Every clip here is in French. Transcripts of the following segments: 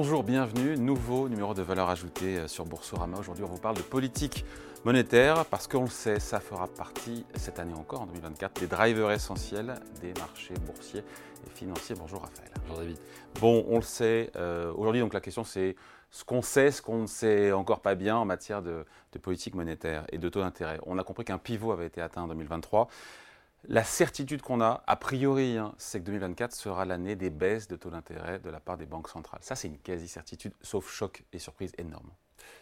Bonjour, bienvenue. Nouveau numéro de valeur ajoutée euh, sur Boursorama. Aujourd'hui, on vous parle de politique monétaire parce qu'on le sait, ça fera partie cette année encore, en 2024, des drivers essentiels des marchés boursiers et financiers. Bonjour Raphaël. Bonjour David. Bon, on le sait. Euh, aujourd'hui, donc la question c'est ce qu'on sait, ce qu'on ne sait encore pas bien en matière de, de politique monétaire et de taux d'intérêt. On a compris qu'un pivot avait été atteint en 2023. La certitude qu'on a, a priori, hein, c'est que 2024 sera l'année des baisses de taux d'intérêt de la part des banques centrales. Ça, c'est une quasi-certitude, sauf choc et surprise énorme.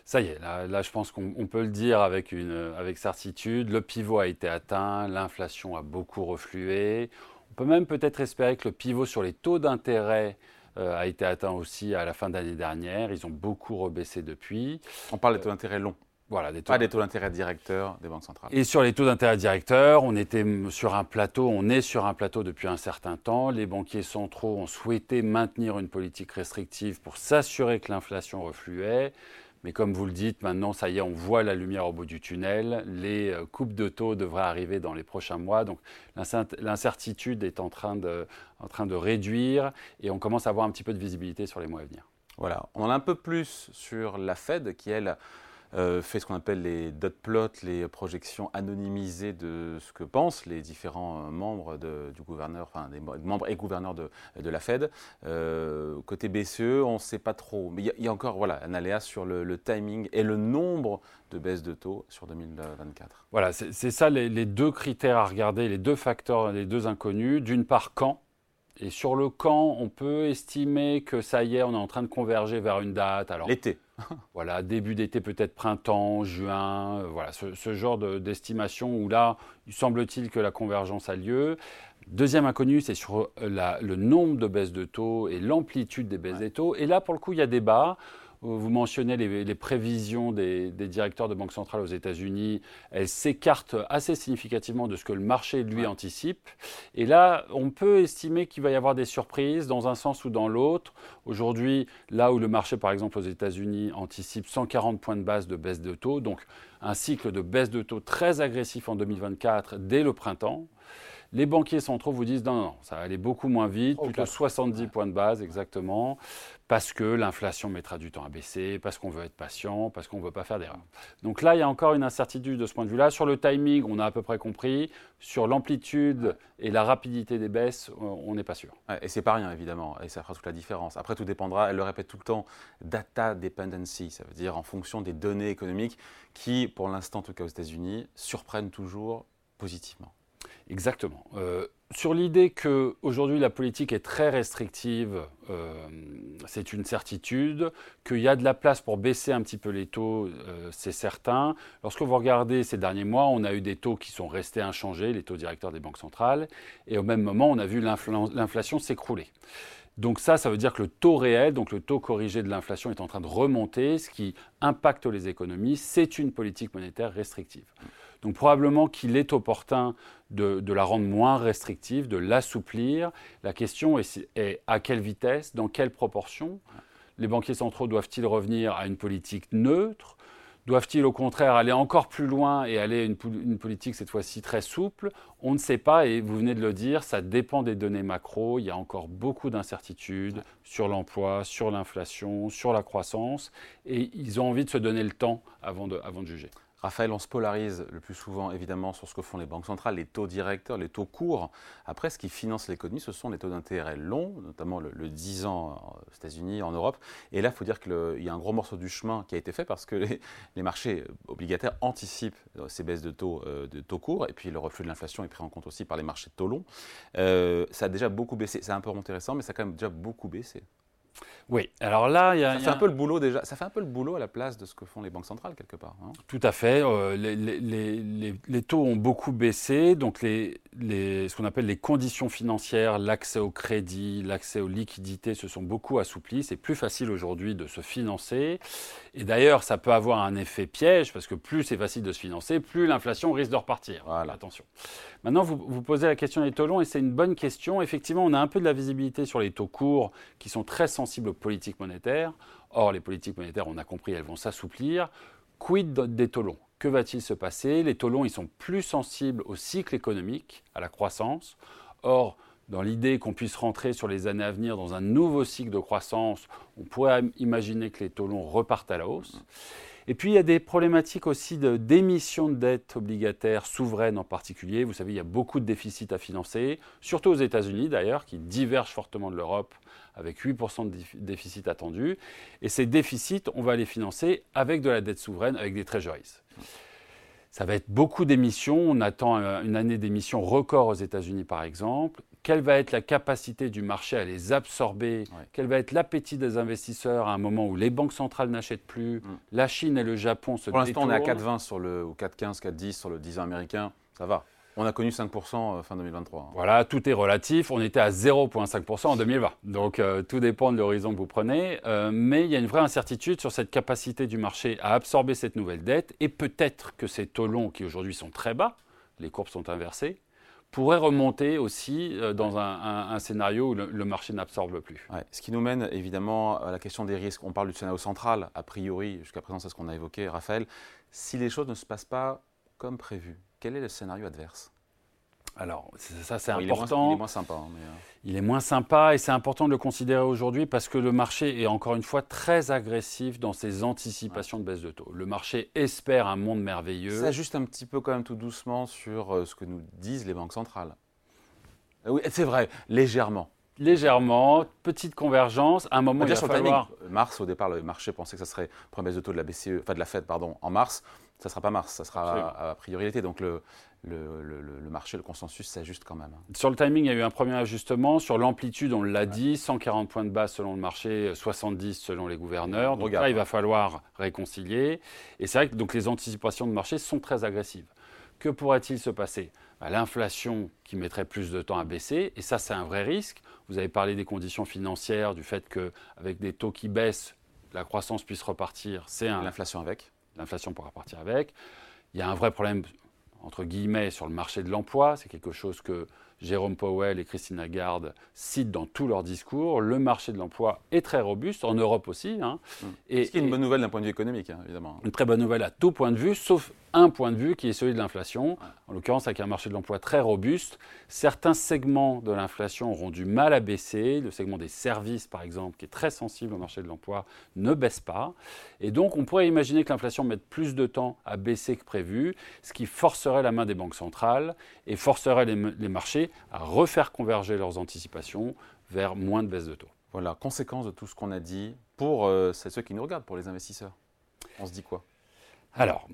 Ça y est, là, je pense qu'on peut le dire avec, une, avec certitude. Le pivot a été atteint, l'inflation a beaucoup reflué. On peut même peut-être espérer que le pivot sur les taux d'intérêt euh, a été atteint aussi à la fin d'année dernière. Ils ont beaucoup rebaissé depuis. On parle des taux d'intérêt longs. Voilà, des taux pas des taux d'intérêt directeurs des banques centrales. Et sur les taux d'intérêt directeurs, on était sur un plateau, on est sur un plateau depuis un certain temps. Les banquiers centraux ont souhaité maintenir une politique restrictive pour s'assurer que l'inflation refluait. Mais comme vous le dites, maintenant, ça y est, on voit la lumière au bout du tunnel. Les euh, coupes de taux devraient arriver dans les prochains mois. Donc l'incertitude est en train, de, en train de réduire et on commence à avoir un petit peu de visibilité sur les mois à venir. Voilà, on en a un peu plus sur la Fed qui, elle, euh, fait ce qu'on appelle les dot plots, les projections anonymisées de ce que pensent les différents euh, membres du gouverneur, enfin des membres et gouverneurs de, la Fed. Euh, côté BCE, on ne sait pas trop, mais il y, a encore voilà un aléa sur le, timing et le nombre de baisses de taux sur 2024. Voilà, c'est ça les, les, deux critères à regarder, les deux facteurs, les deux inconnus. D'une part, quand et sur le quand, on peut estimer que ça y est, on est en train de converger vers une date. Alors, L'été. voilà, début d'été, peut-être printemps, juin, euh, voilà, ce, genre d'estimation où là, il semble-t-il que la convergence a lieu. Deuxième inconnu, c'est sur euh, le nombre de baisses de taux et l'amplitude des baisses des taux. Et là, pour le coup, il y a débat. Vous mentionnez les, prévisions des, directeurs de banque centrale aux États-Unis. Elles s'écartent assez significativement de ce que le marché, lui, anticipe. Et là, on peut estimer qu'il va y avoir des surprises dans un sens ou dans l'autre. Aujourd'hui, là où le marché, par exemple, aux États-Unis, anticipe 140 points de base de baisse de taux, donc un cycle de baisse de taux très agressif en 2024 dès le printemps. Les banquiers centraux vous disent non, non, ça va aller beaucoup moins vite, plutôt 70 points de base exactement, parce que l'inflation mettra du temps à baisser, parce qu'on veut être patient, parce qu'on ne veut pas faire d'erreur. Donc là, il y a encore une incertitude de ce point de vue-là. Sur le timing, on a à peu près compris. Sur l'amplitude et la rapidité des baisses, on n'est pas sûr. et c'est pas rien, évidemment, et ça fera toute la différence. Après, tout dépendra, elle le répète tout le temps, data dependency, ça veut dire en fonction des données économiques qui, pour l'instant, en tout cas aux États-Unis, surprennent toujours positivement. Exactement. Euh, sur l'idée qu'aujourd'hui la politique est très restrictive, euh, c'est une certitude. Qu'il y a de la place pour baisser un petit peu les taux, euh, c'est certain. Lorsque vous regardez ces derniers mois, on a eu des taux qui sont restés inchangés, les taux directeurs des banques centrales, et au même moment, on a vu l'inflation s'écrouler. Donc ça, ça veut dire que le taux réel, donc le taux corrigé de l'inflation est en train de remonter, ce qui impacte les économies. C'est une politique monétaire restrictive. Donc probablement qu'il est opportun de, la rendre moins restrictive, de l'assouplir. La question est, est, à quelle vitesse, dans quelle proportion? Les banquiers centraux doivent-ils revenir à une politique neutre? Doivent-ils au contraire aller encore plus loin et aller à une, une, politique cette fois-ci très souple? On ne sait pas et vous venez de le dire, ça dépend des données macro. Il y a encore beaucoup d'incertitudes sur l'emploi, sur l'inflation, sur la croissance et ils ont envie de se donner le temps avant de, avant de juger. Raphaël, on se polarise le plus souvent évidemment sur ce que font les banques centrales, les taux directeurs, les taux courts. Après, ce qui finance l'économie, ce sont les taux d'intérêt longs, notamment le, 10 ans aux États-Unis, en Europe. Et là, il faut dire qu'il y a un gros morceau du chemin qui a été fait parce que les, marchés obligataires anticipent euh, ces baisses de taux, euh, de taux courts. Et puis le reflux de l'inflation est pris en compte aussi par les marchés de taux longs. Euh, ça a déjà beaucoup baissé. C'est un peu remonté récent, mais ça a quand même déjà beaucoup baissé. Oui, alors là, il y a. Ça fait un peu le boulot déjà. Ça fait un peu le boulot à la place de ce que font les banques centrales, quelque part. Hein. Tout à fait. Euh, les, taux ont beaucoup baissé. Donc, les, ce qu'on appelle les conditions financières, l'accès au crédit, l'accès aux liquidités se sont beaucoup assouplis. C'est plus facile aujourd'hui de se financer. Et d'ailleurs, ça peut avoir un effet piège, parce que plus c'est facile de se financer, plus l'inflation risque de repartir. Voilà. Attention. Maintenant, vous, vous posez la question des taux longs, et c'est une bonne question. Effectivement, on a un peu de la visibilité sur les taux courts, qui sont très sensibles politiques monétaires. Or, les politiques monétaires, on a compris, elles vont s'assouplir. Quid des taux longs? Que va-t-il se passer? Les taux ils sont plus sensibles au cycle économique, à la croissance. Or, dans l'idée qu'on puisse rentrer sur les années à venir dans un nouveau cycle de croissance, on pourrait imaginer que les taux repartent à la hausse. Et puis il y a des problématiques aussi d'émission de, de dette obligataire souveraine en particulier. Vous savez, il y a beaucoup de déficits à financer, surtout aux États-Unis d'ailleurs, qui divergent fortement de l'Europe avec 8% de déficit attendu. Et ces déficits, on va les financer avec de la dette souveraine, avec des treasuries. Ça va être beaucoup d'émissions. On attend euh, une année d'émissions record aux États-Unis, par exemple. Quelle va être la capacité du marché à les absorber Quel va être l'appétit des investisseurs à un moment où les banques centrales n'achètent plus mm. La Chine et le Japon se Pour l'instant, on est à 4,20 sur le, ou 4,15, 4,10 sur le 10 ans américain. Ça va. On a connu 5% euh, fin 2023. Voilà, tout est relatif. On était à 0,5% en 2020. Donc euh, tout dépend de l'horizon que vous prenez. Euh, mais il y a une vraie incertitude sur cette capacité du marché à absorber cette nouvelle dette. Et peut-être que ces taux longs, qui aujourd'hui sont très bas, les courbes sont inversées, pourraient remonter aussi dans un, scénario où le, marché n'absorbe plus. Ce qui nous mène évidemment à la question des risques. On parle du scénario central, a priori, jusqu'à présent c'est ce qu'on a évoqué, Raphaël. Si les choses ne se passent pas comme prévu, quel est le scénario adverse? Alors, ça c'est important. Il est moins, sympa. Hein, euh. Il est moins sympa et c'est important de le considérer aujourd'hui parce que le marché est encore une fois très agressif dans ses anticipations de baisse de taux. Le marché espère un monde merveilleux. Ça juste un petit peu quand même tout doucement sur euh, ce que nous disent les banques centrales. Euh, oui, c'est vrai, légèrement. Légèrement, petite convergence. À un moment, il va falloir... Mars, au départ, le marché pensait que ça serait première baisse de taux de la BCE, enfin de la Fed, pardon, en mars ça ne sera pas mars, ça sera à, priorité. Donc le, le, marché, le consensus s'ajuste quand même. Sur le timing, il y a eu un premier ajustement. Sur l'amplitude, on l'a dit, 140 points de base selon le marché, 70 selon les gouverneurs. Donc là, il va falloir réconcilier. Et c'est vrai que donc, les anticipations de marché sont très agressives. Que pourrait-il se passer? L'inflation qui mettrait plus de temps à baisser, et ça c'est un vrai risque. Vous avez parlé des conditions financières, du fait qu'avec des taux qui baissent, la croissance puisse repartir. C'est un... L'inflation avec l'inflation pourra partir avec. Il y a un vrai problème, entre guillemets, sur le marché de l'emploi. C'est quelque chose que Jérôme Powell et Christine Lagarde citent dans tous leurs discours. Le marché de l'emploi est très robuste, en Europe aussi. Hein. Mmh. Et, Ce qui est une bonne nouvelle d'un point de vue économique, hein, évidemment. Une très bonne nouvelle à tout point de vue, sauf un point de vue qui est celui de l'inflation. En l'occurrence, avec un marché de l'emploi très robuste, certains segments de l'inflation auront du mal à baisser. Le segment des services, par exemple, qui est très sensible au marché de l'emploi, ne baisse pas. Et donc, on pourrait imaginer que l'inflation mette plus de temps à baisser que prévu, ce qui forcerait la main des banques centrales et forcerait les, les marchés à refaire converger leurs anticipations vers moins de baisse de taux. Voilà, conséquence de tout ce qu'on a dit pour euh, ceux qui nous regardent, pour les investisseurs. On se dit quoi? Alors,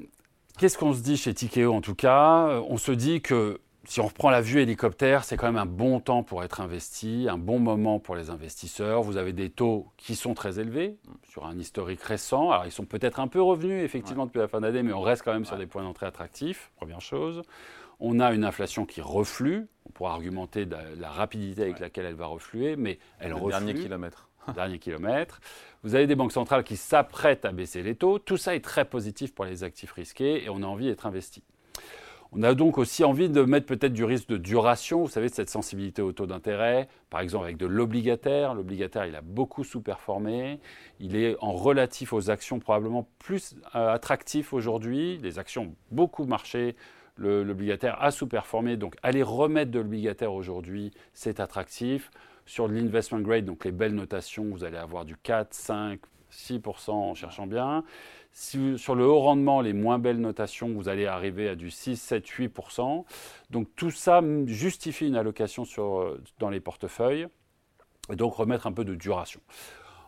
Qu'est-ce qu'on se dit chez Tikeo en tout cas? Euh, On se dit que si on reprend la vue hélicoptère, c'est quand même un bon temps pour être investi, un bon moment pour les investisseurs. Vous avez des taux qui sont très élevés sur un historique récent. Alors ils sont peut-être un peu revenus effectivement depuis la fin d'année, mais on reste quand même sur des points d'entrée attractifs, première chose. On a une inflation qui reflue. On pourra argumenter de la rapidité avec laquelle elle va refluer, mais elle Le reflue. Dernier kilomètre. dernier kilomètre. Vous avez des banques centrales qui s'apprêtent à baisser les taux. Tout ça est très positif pour les actifs risqués et on a envie d'être investi. On a donc aussi envie de mettre peut-être du risque de duration, vous savez, de cette sensibilité au taux d'intérêt, par exemple avec de l'obligataire. L'obligataire, il a beaucoup sous-performé. Il est en relatif aux actions probablement plus euh, attractif aujourd'hui. Les actions ont beaucoup marché. L'obligataire a sous-performé. Donc aller remettre de l'obligataire aujourd'hui, c'est attractif. Sur l'investment grade, donc les belles notations, vous allez avoir du 4, 5, 6% en cherchant bien. sur le haut rendement, les moins belles notations, vous allez arriver à du 6, 7, 8%. Donc tout ça justifie une allocation sur, dans les portefeuilles et donc remettre un peu de duration.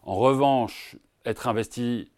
En revanche, être investi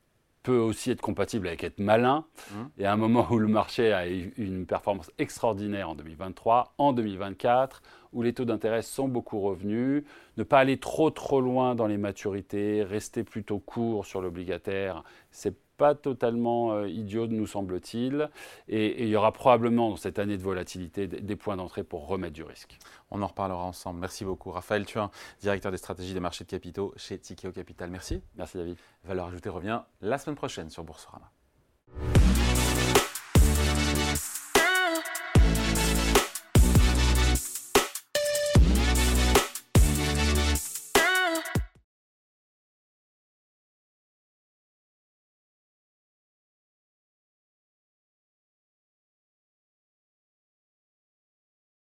peut aussi être compatible avec être malin. Mmh. Et à un moment où le marché a eu une performance extraordinaire en 2023, en 2024, où les taux d'intérêt sont beaucoup revenus, ne pas aller trop trop loin dans les maturités, rester plutôt court sur l'obligataire, c'est pas totalement euh, idiot, nous semble-t-il. Et, il y aura probablement dans cette année de volatilité des, points d'entrée pour remettre du risque. On en reparlera ensemble. Merci beaucoup. Raphaël Thuin, directeur des stratégies des marchés de capitaux chez Tikeo Capital. Merci. Merci David. Valeur ajoutée revient la semaine prochaine sur Boursorama.